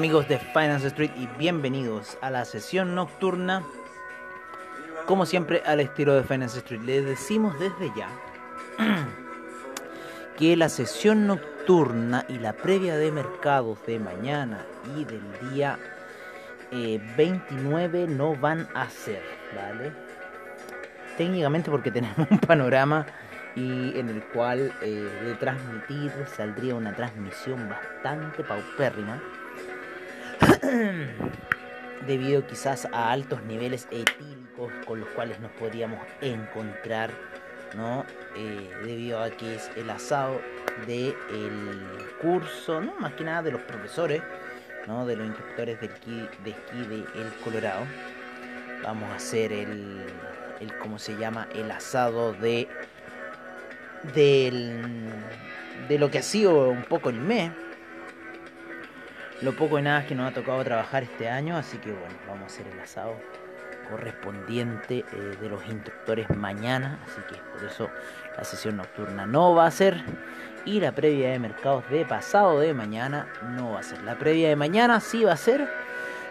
Amigos de Finance Street y bienvenidos a la sesión nocturna. Como siempre al estilo de Finance Street, les decimos desde ya que la sesión nocturna y la previa de mercados de mañana y del día 29 eh, no van a ser, ¿vale? Técnicamente porque tenemos un panorama y en el cual eh, de transmitir saldría una transmisión bastante paupérrima debido quizás a altos niveles etílicos con los cuales nos podríamos encontrar, ¿no? Eh, debido a que es el asado del curso, ¿no? Más que nada de los profesores, ¿no? De los instructores de de, esquí de El Colorado. Vamos a hacer el, el, ¿cómo se llama? El asado de, del, de lo que ha sido un poco el mes lo poco y nada que nos ha tocado trabajar este año, así que bueno, vamos a hacer el asado correspondiente eh, de los instructores mañana, así que por eso la sesión nocturna no va a ser y la previa de mercados de pasado de mañana no va a ser. La previa de mañana sí va a ser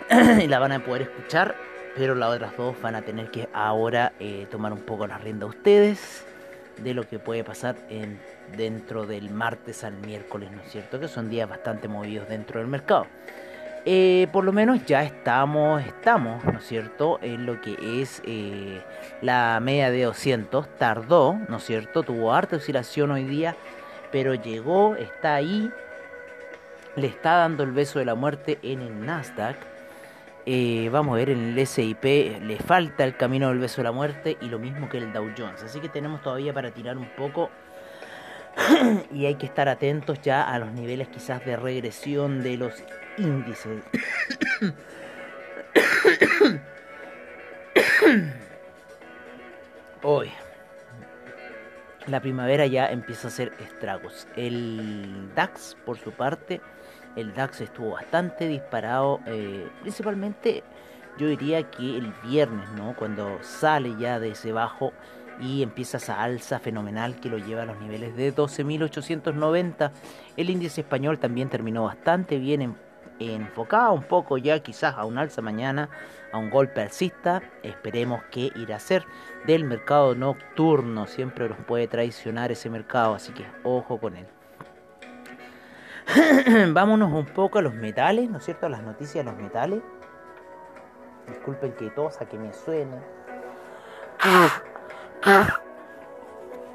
la van a poder escuchar, pero las otras dos van a tener que ahora eh, tomar un poco la rienda ustedes de lo que puede pasar en, dentro del martes al miércoles, ¿no es cierto? Que son días bastante movidos dentro del mercado. Eh, por lo menos ya estamos, estamos, ¿no es cierto?, en lo que es eh, la media de 200. Tardó, ¿no es cierto?, tuvo harta oscilación hoy día, pero llegó, está ahí, le está dando el beso de la muerte en el Nasdaq. Eh, vamos a ver en el SIP le falta el camino del beso de la muerte y lo mismo que el Dow Jones. Así que tenemos todavía para tirar un poco y hay que estar atentos ya a los niveles quizás de regresión de los índices. Hoy, la primavera ya empieza a hacer estragos. El DAX, por su parte, el DAX estuvo bastante disparado, eh, principalmente yo diría que el viernes, ¿no? Cuando sale ya de ese bajo y empieza esa alza fenomenal que lo lleva a los niveles de 12.890. El índice español también terminó bastante bien enfocado un poco ya quizás a un alza mañana, a un golpe alcista. Esperemos que irá a ser del mercado nocturno. Siempre nos puede traicionar ese mercado, así que ojo con él. Vámonos un poco a los metales, ¿no es cierto? A las noticias de los metales. Disculpen que tosa que me suene.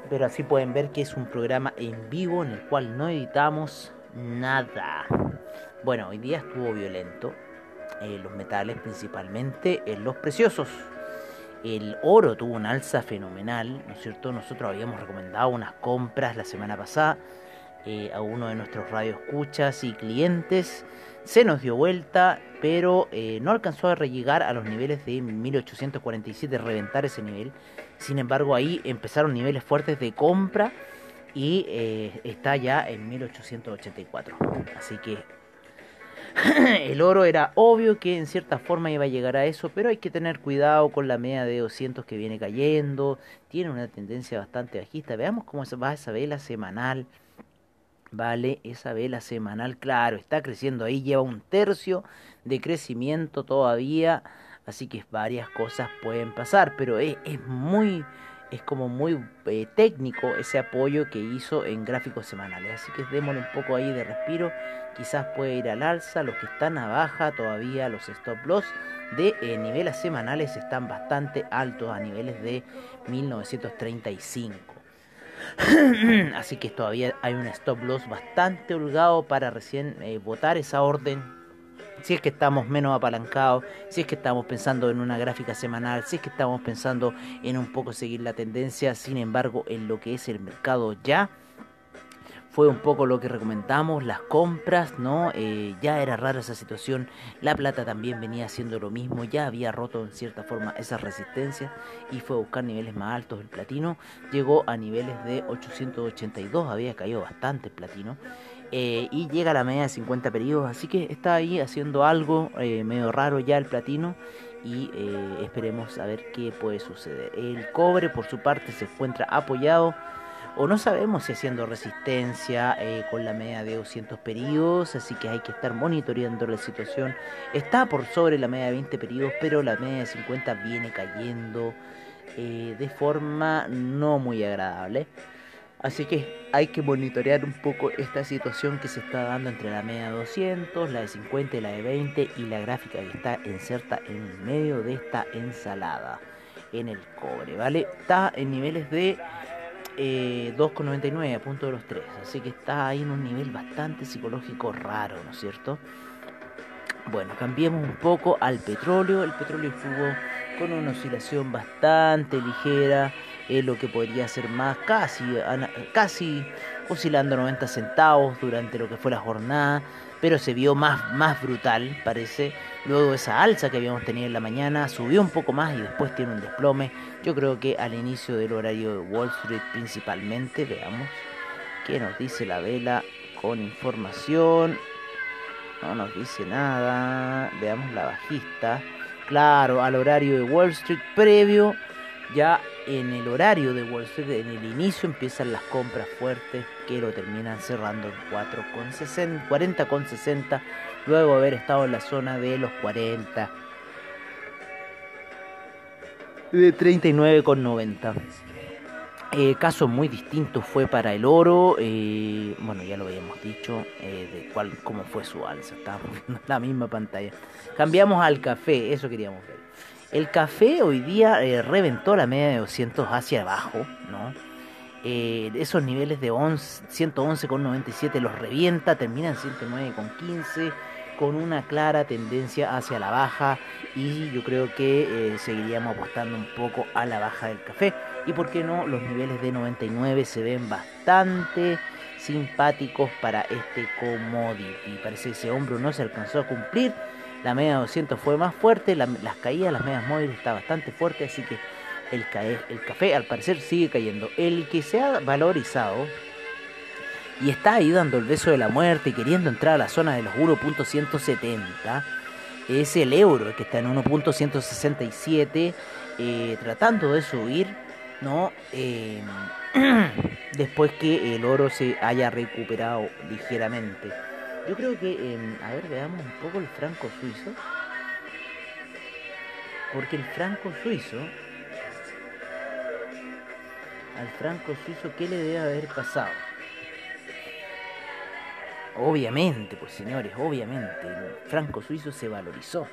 Pero así pueden ver que es un programa en vivo en el cual no editamos nada. Bueno, hoy día estuvo violento. Eh, los metales principalmente, en los preciosos. El oro tuvo una alza fenomenal, ¿no es cierto? Nosotros habíamos recomendado unas compras la semana pasada eh, a uno de nuestros radioescuchas y clientes. Se nos dio vuelta, pero eh, no alcanzó a llegar a los niveles de 1847, reventar ese nivel. Sin embargo, ahí empezaron niveles fuertes de compra y eh, está ya en 1884. Así que el oro era obvio que en cierta forma iba a llegar a eso, pero hay que tener cuidado con la media de 200 que viene cayendo. Tiene una tendencia bastante bajista. Veamos cómo va esa vela semanal. Vale, esa vela semanal, claro, está creciendo ahí, lleva un tercio de crecimiento todavía, así que varias cosas pueden pasar, pero es, muy, es como muy eh, técnico ese apoyo que hizo en gráficos semanales, así que démosle un poco ahí de respiro, quizás puede ir al alza, los que están a baja todavía, los stop loss de eh, niveles semanales están bastante altos a niveles de 1935. Así que todavía hay un stop loss bastante holgado para recién eh, votar esa orden si es que estamos menos apalancados, si es que estamos pensando en una gráfica semanal, si es que estamos pensando en un poco seguir la tendencia, sin embargo, en lo que es el mercado ya fue un poco lo que recomendamos, las compras, ¿no? Eh, ya era rara esa situación, la plata también venía haciendo lo mismo, ya había roto en cierta forma esa resistencia y fue a buscar niveles más altos. El platino llegó a niveles de 882, había caído bastante el platino. Eh, y llega a la media de 50 periodos, así que está ahí haciendo algo eh, medio raro ya el platino y esperemos a ver qué puede suceder. El cobre por su parte se encuentra apoyado o no sabemos si haciendo resistencia eh, con la media de 200 periodos, así que hay que estar monitoreando la situación. Está por sobre la media de 20 periodos, pero la media de 50 viene cayendo eh, de forma no muy agradable. Así que hay que monitorear un poco esta situación que se está dando entre la media de 200, la de 50 y la de 20 y la gráfica que está inserta en medio de esta ensalada en el cobre, ¿vale? Está en niveles de eh, 2,99 a punto de los 3. Así que está ahí en un nivel bastante psicológico raro, ¿no es cierto? Bueno, cambiemos un poco al petróleo. El petróleo estuvo con una oscilación bastante ligera, en lo que podría ser más, casi, casi oscilando 90 centavos durante lo que fue la jornada pero se vio más, más brutal, parece. Luego esa alza que habíamos tenido en la mañana subió un poco más y después tiene un desplome. Yo creo que al inicio del horario de Wall Street principalmente, veamos qué nos dice la vela con información. No nos dice nada. Veamos la bajista. Claro, al horario de Wall Street previo ya en el horario de Wall Street, en el inicio empiezan las compras fuertes que lo terminan cerrando en 40,60 luego de haber estado en la zona de los 40 de 39,90 eh, caso muy distinto fue para el oro, eh, bueno ya lo habíamos dicho, eh, de cuál, cómo fue su alza, estábamos viendo la misma pantalla. Cambiamos al café, eso queríamos ver. El café hoy día eh, reventó la media de 200 hacia abajo, ¿no? Eh, esos niveles de 111,97 los revienta, termina en 109,15 con una clara tendencia hacia la baja y yo creo que eh, seguiríamos apostando un poco a la baja del café. Y por qué no los niveles de 99 se ven bastante simpáticos para este commodity parece que ese hombro no se alcanzó a cumplir la media 200 fue más fuerte, las caídas, las medias móviles está bastante fuerte, así que el, el café al parecer sigue cayendo. El que se ha valorizado y está ahí dando el beso de la muerte y queriendo entrar a la zona de los 1.170 es el euro, que está en 1.167, eh, tratando de subir, ¿no? Eh, después que el oro se haya recuperado ligeramente. Yo creo que, em, a ver, veamos un poco el franco suizo. Porque el franco suizo, al franco suizo, ¿qué le debe haber pasado? Obviamente, pues señores, obviamente, el franco suizo se valorizó.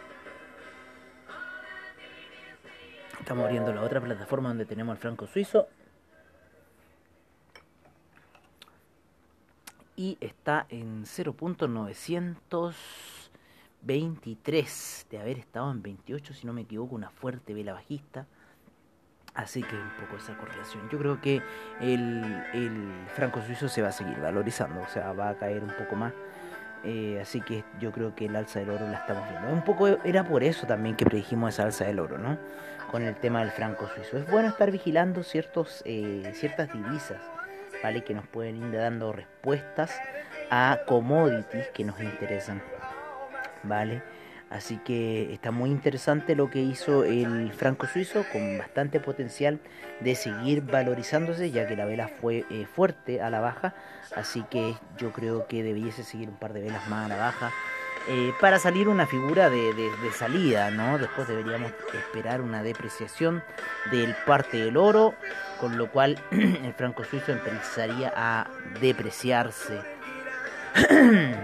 Estamos abriendo la otra plataforma donde tenemos el franco suizo. Y está en 0.923 de haber estado en 28, si no me equivoco, una fuerte vela bajista. Así que un poco esa correlación. Yo creo que el, el franco suizo se va a seguir valorizando, o sea, va a caer un poco más. Eh, así que yo creo que el alza del oro la estamos viendo. Un poco era por eso también que predijimos esa alza del oro, ¿no? Con el tema del franco suizo. Es bueno estar vigilando ciertos, eh, ciertas divisas ¿vale? Que nos pueden ir dando respuestas a commodities que nos interesan, ¿vale? Así que está muy interesante lo que hizo el franco suizo, con bastante potencial de seguir valorizándose, ya que la vela fue eh, fuerte a la baja. Así que yo creo que debiese seguir un par de velas más a la baja eh, para salir una figura de, salida, ¿no? Después deberíamos esperar una depreciación del parte del oro, con lo cual el franco suizo empezaría a depreciarse.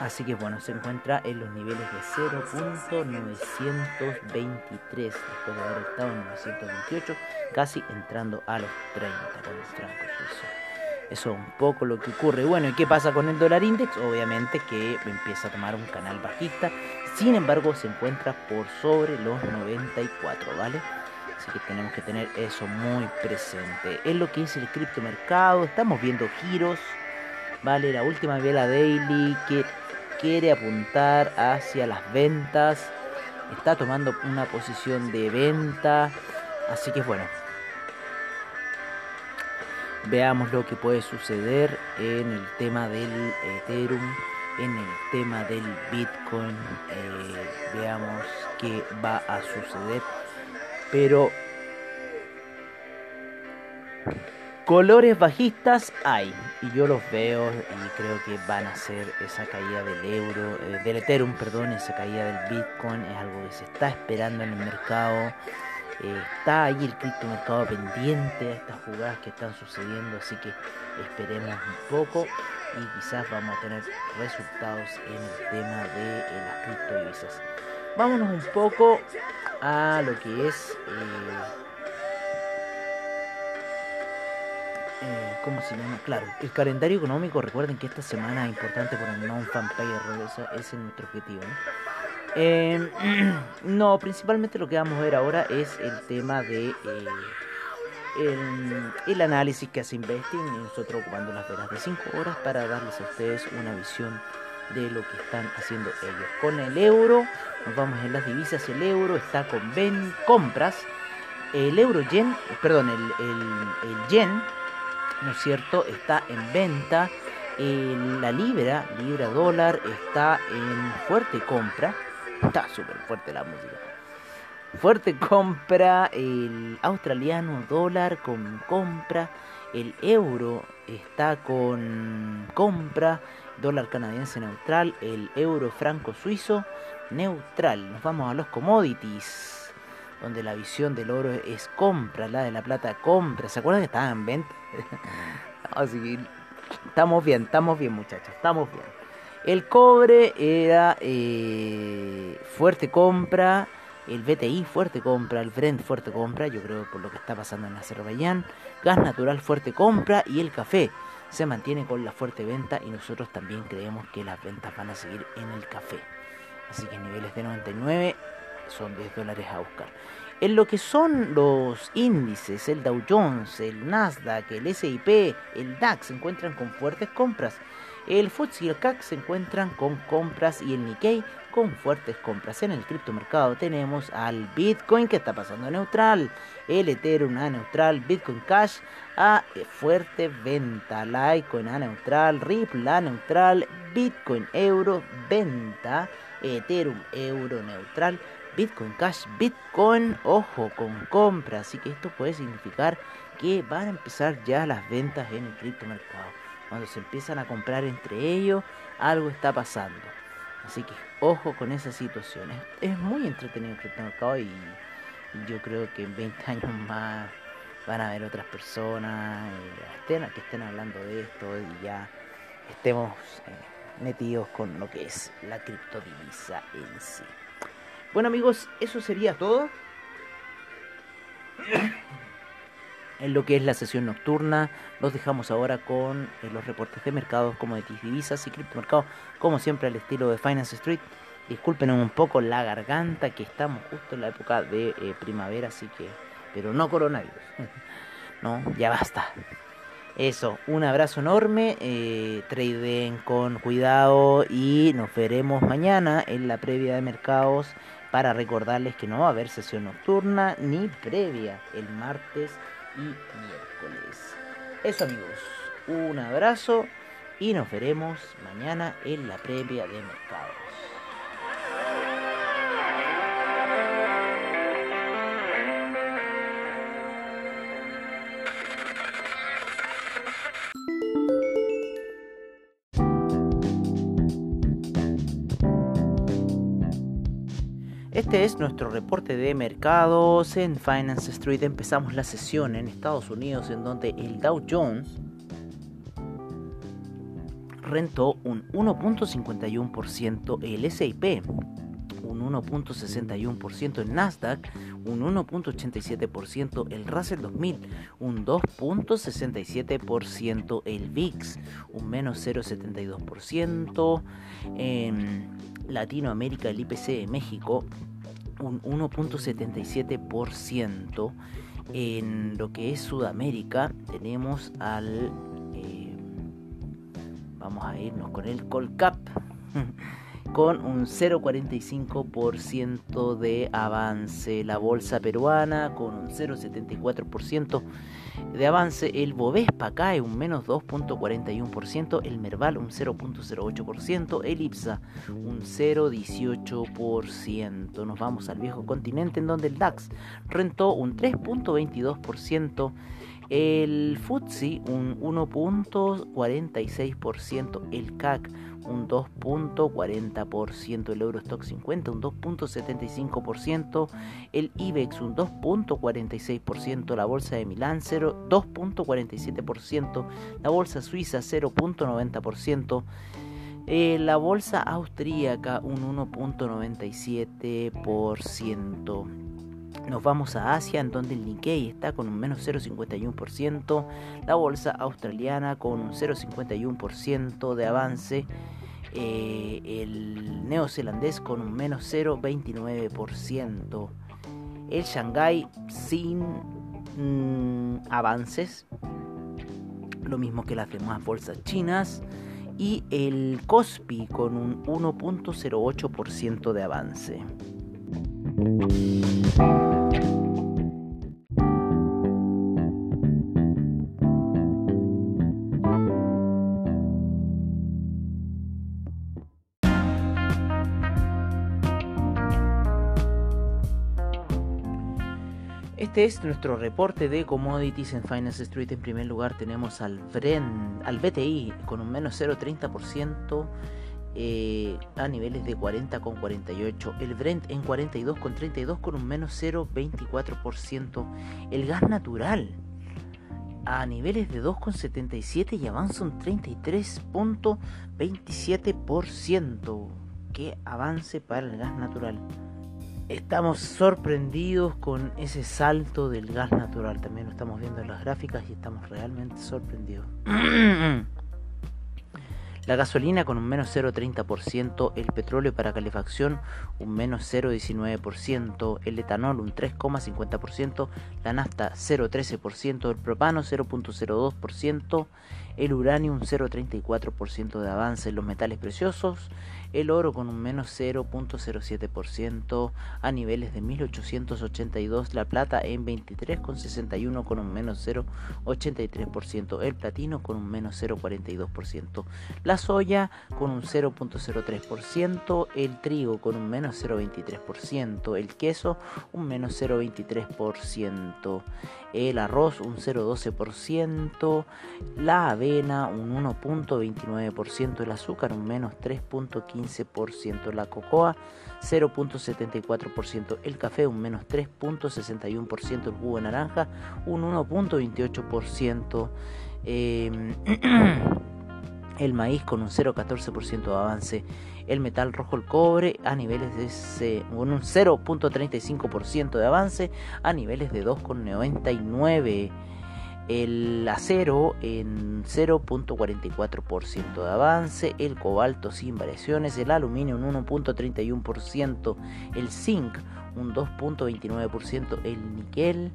Así que bueno, se encuentra en los niveles de 0.923 después de haber estado en 928, casi entrando a los 30 con el franco. Eso es un poco lo que ocurre. Bueno, ¿y qué pasa con el dólar index? Obviamente que empieza a tomar un canal bajista. Sin embargo, se encuentra por sobre los 94, ¿vale? Que tenemos que tener eso muy presente. Es lo que es el criptomercado. Estamos viendo giros. ¿Vale? La última vela daily que quiere apuntar hacia las ventas. Está tomando una posición de venta. Así que bueno, veamos lo que puede suceder en el tema del Ethereum, en el tema del Bitcoin, eh, veamos qué va a suceder. Pero colores bajistas hay y yo los veo y creo que van a ser esa caída del euro, eh, del Ethereum, perdón, esa caída del Bitcoin es algo que se está esperando en el mercado está ahí el criptomercado pendiente a estas jugadas que están sucediendo, así que esperemos un poco y quizás vamos a tener resultados en el tema de eh, las criptodivisas. Vámonos un poco a lo que es eh, eh, ¿cómo se llama? Claro, el calendario económico, recuerden que esta semana es importante por el non-fan payer, ese es nuestro objetivo. Eh, no, principalmente lo que vamos a ver ahora es el tema de eh, el, análisis que hace Investing nosotros ocupando las velas de 5 horas para darles a ustedes una visión de lo que están haciendo ellos. Con el euro, nos vamos en las divisas, el euro está con ven compras, el euro yen, perdón, el, el, el yen, ¿no es cierto?, está en venta. la libra, libra dólar, está en fuerte compra Está súper fuerte la música. Fuerte compra, el australiano dólar con compra, el euro está con compra, dólar canadiense neutral, el euro franco suizo neutral. Nos vamos a los commodities, donde la visión del oro es compra, la de la plata compra. ¿Se acuerdan que estaban en venta? Así estamos bien, estamos bien muchachos, estamos bien. El cobre era eh, fuerte compra, el BTI fuerte compra, el Brent fuerte compra, yo creo por lo que está pasando en Azerbaiyán, gas natural fuerte compra y el café se mantiene con la fuerte venta y nosotros también creemos que las ventas van a seguir en el café. Así que niveles de 99 son 10 dólares a buscar. En lo que son los índices, el Dow Jones, el Nasdaq, el SIP, el DAX se encuentran con fuertes compras. El FTSE y el CAC se encuentran con compras y el Nikkei con fuertes compras. En el criptomercado tenemos al Bitcoin que está pasando neutral, el Ethereum a neutral, Bitcoin Cash a fuerte venta, Litecoin a neutral, Ripple a neutral, Bitcoin Euro venta, Ethereum Euro neutral, Bitcoin Cash, Bitcoin, ojo, con compra. Así que esto puede significar que van a empezar ya las ventas en el criptomercado cuando se empiezan a comprar entre ellos, algo está pasando. Así que ojo con esas situaciones. Es muy entretenido el criptomercado y, yo creo que en 20 años más van a haber otras personas eh, que estén hablando de esto y ya estemos eh, metidos con lo que es la criptodivisa en sí. Bueno amigos, eso sería todo en lo que es la sesión nocturna. Los dejamos ahora con eh, los reportes de mercados, como de divisas y criptomercados, como siempre al estilo de Finance Street. Disculpen un poco la garganta, que estamos justo en la época de eh, primavera, así que, pero no coronavirus. no, ya basta. Eso, un abrazo enorme, eh, traden con cuidado y nos veremos mañana en la previa de mercados para recordarles que no va a haber sesión nocturna ni previa el martes y miércoles. Eso amigos, un abrazo y nos veremos mañana en la previa de mercados. Este es nuestro reporte de mercados en Finance Street. Empezamos la sesión en Estados Unidos en donde el Dow Jones rentó un 1.51%, el SIP un 1.61%, el Nasdaq un 1.87%, el Russell 2000 un 2.67%, el VIX un menos 0.72%, en Latinoamérica el IPC de México un 1.77%, en lo que es Sudamérica tenemos al... Eh, vamos a irnos con el Colcap. con un 0,45% de avance. La bolsa peruana con un 0,74% de avance. El Bovespa cae un menos 2,41%. El Merval un 0,08%. El IPSA un 0,18%. Nos vamos al viejo continente en donde el DAX rentó un 3,22%. El FTSE un 1.46%, el CAC un 2.40%, el Eurostock 50 un 2.75%, el IBEX un 2.46%, la bolsa de Milán 2.47%, la bolsa suiza 0.90%, eh, la bolsa austríaca un 1.97%. Nos vamos a Asia, en donde el Nikkei está con un menos 0,51%, la bolsa australiana con un 0,51% de avance, eh, el neozelandés con un menos 0,29%, el Shanghai sin mm, avances, lo mismo que las demás bolsas chinas, y el Kospi con un 1.08% de avance. Este es nuestro reporte de commodities en Finance Street. En primer lugar tenemos al, Bren, al BTI con un menos 0,30%. Eh, a niveles de 40,48, el Brent en 42,32 con un menos 0,24%, el gas natural a niveles de 2,77 y avanza un 33,27%. Que avance para el gas natural. Estamos sorprendidos con ese salto del gas natural. También lo estamos viendo en las gráficas y estamos realmente sorprendidos. La gasolina con un menos 0,30%, el petróleo para calefacción un menos 0,19%, el etanol un 3,50%, la nafta 0,13%, el propano 0,02%, el uranio un 0,34% de avance en los metales preciosos, el oro con un menos 0.07% a niveles de 1882, la plata en 23,61 con un menos 0.83%, el platino con un menos 0.42%, la soya con un 0.03%, el trigo con un menos 0.23%, el queso un menos 0.23%, el arroz un 0.12%, la avena un 1.29%, el azúcar un menos 3.15%, la cocoa 0.74%, el café un menos 3.61%, el jugo de naranja un 1.28%, eh, el maíz con un 0,14% de avance, el metal rojo, el cobre a niveles de un 0.35% de avance, a niveles de 2,99%. El acero en 0.44% de avance, el cobalto sin variaciones, el aluminio un 1.31%, el zinc un 2.29%, el níquel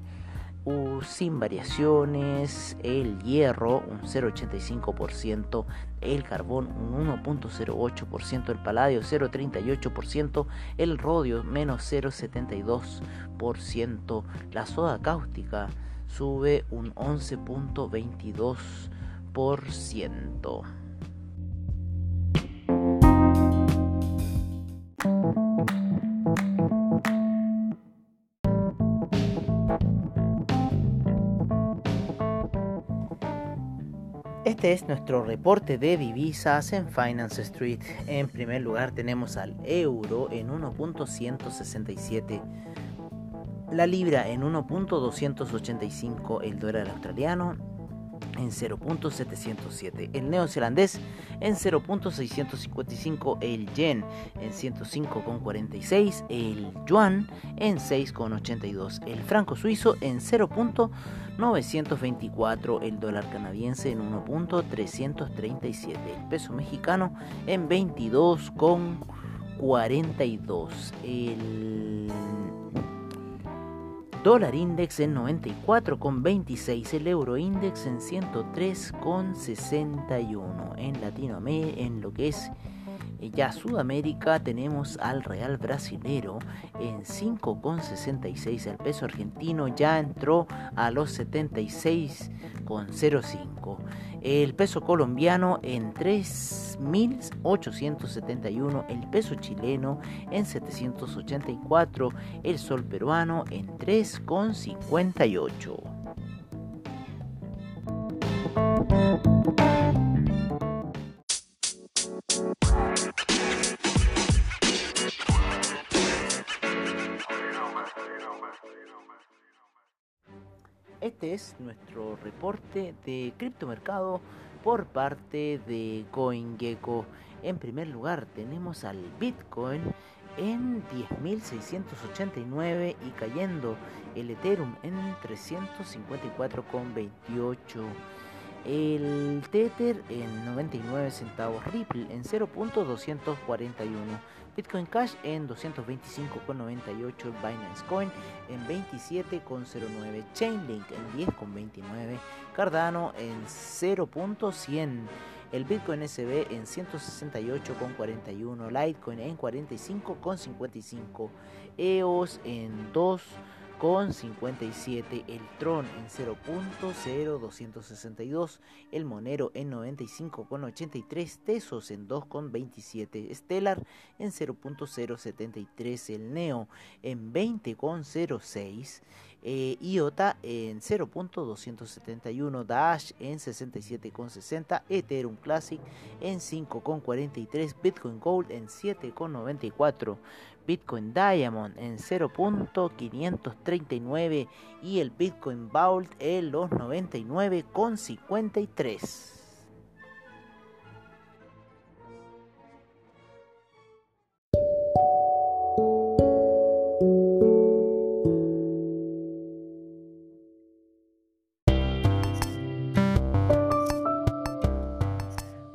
sin variaciones, el hierro un 0,85%, el carbón un 1.08%, el paladio 0.38%, el rodio menos 0.72%, la soda cáustica sube un 11.22%. Este es nuestro reporte de divisas en Finance Street. En primer lugar tenemos al euro en 1.167, la libra en 1.285, el dólar australiano en 0.707, el neozelandés en 0.655, el yen en 105.46, el yuan en 6.82, el franco suizo en 0.924, el dólar canadiense en 1.337, el peso mexicano en 22.42, el dólar index en 94,26, el euro index en 103,61. En Latinoamérica, en lo que es eh, ya Sudamérica, tenemos al real brasilero en 5,66. El peso argentino ya entró a los 76,05 el peso colombiano en 3.871, el peso chileno en 784, el sol peruano en 3,58. Este es nuestro reporte de criptomercado por parte de CoinGecko. En primer lugar tenemos al Bitcoin en 10.689 y cayendo el Ethereum en 354,28. El Tether en 99 centavos, Ripple en 0.241. Bitcoin Cash en 225,98, Binance Coin en 27,09, Chainlink en 10,29, Cardano en 0.100, el Bitcoin SB en 168,41, Litecoin en 45,55, EOS en 2 con 57, el Tron en 0.0262, el Monero en 95.83, Tesos en 2.27, Stellar en 0.073, el Neo en 20.06, eh, IOTA en 0.271, Dash en 67.60, Ethereum Classic en 5.43, Bitcoin Gold en 7.94. Bitcoin Diamond en 0.539 y el Bitcoin Vault en los 99,53.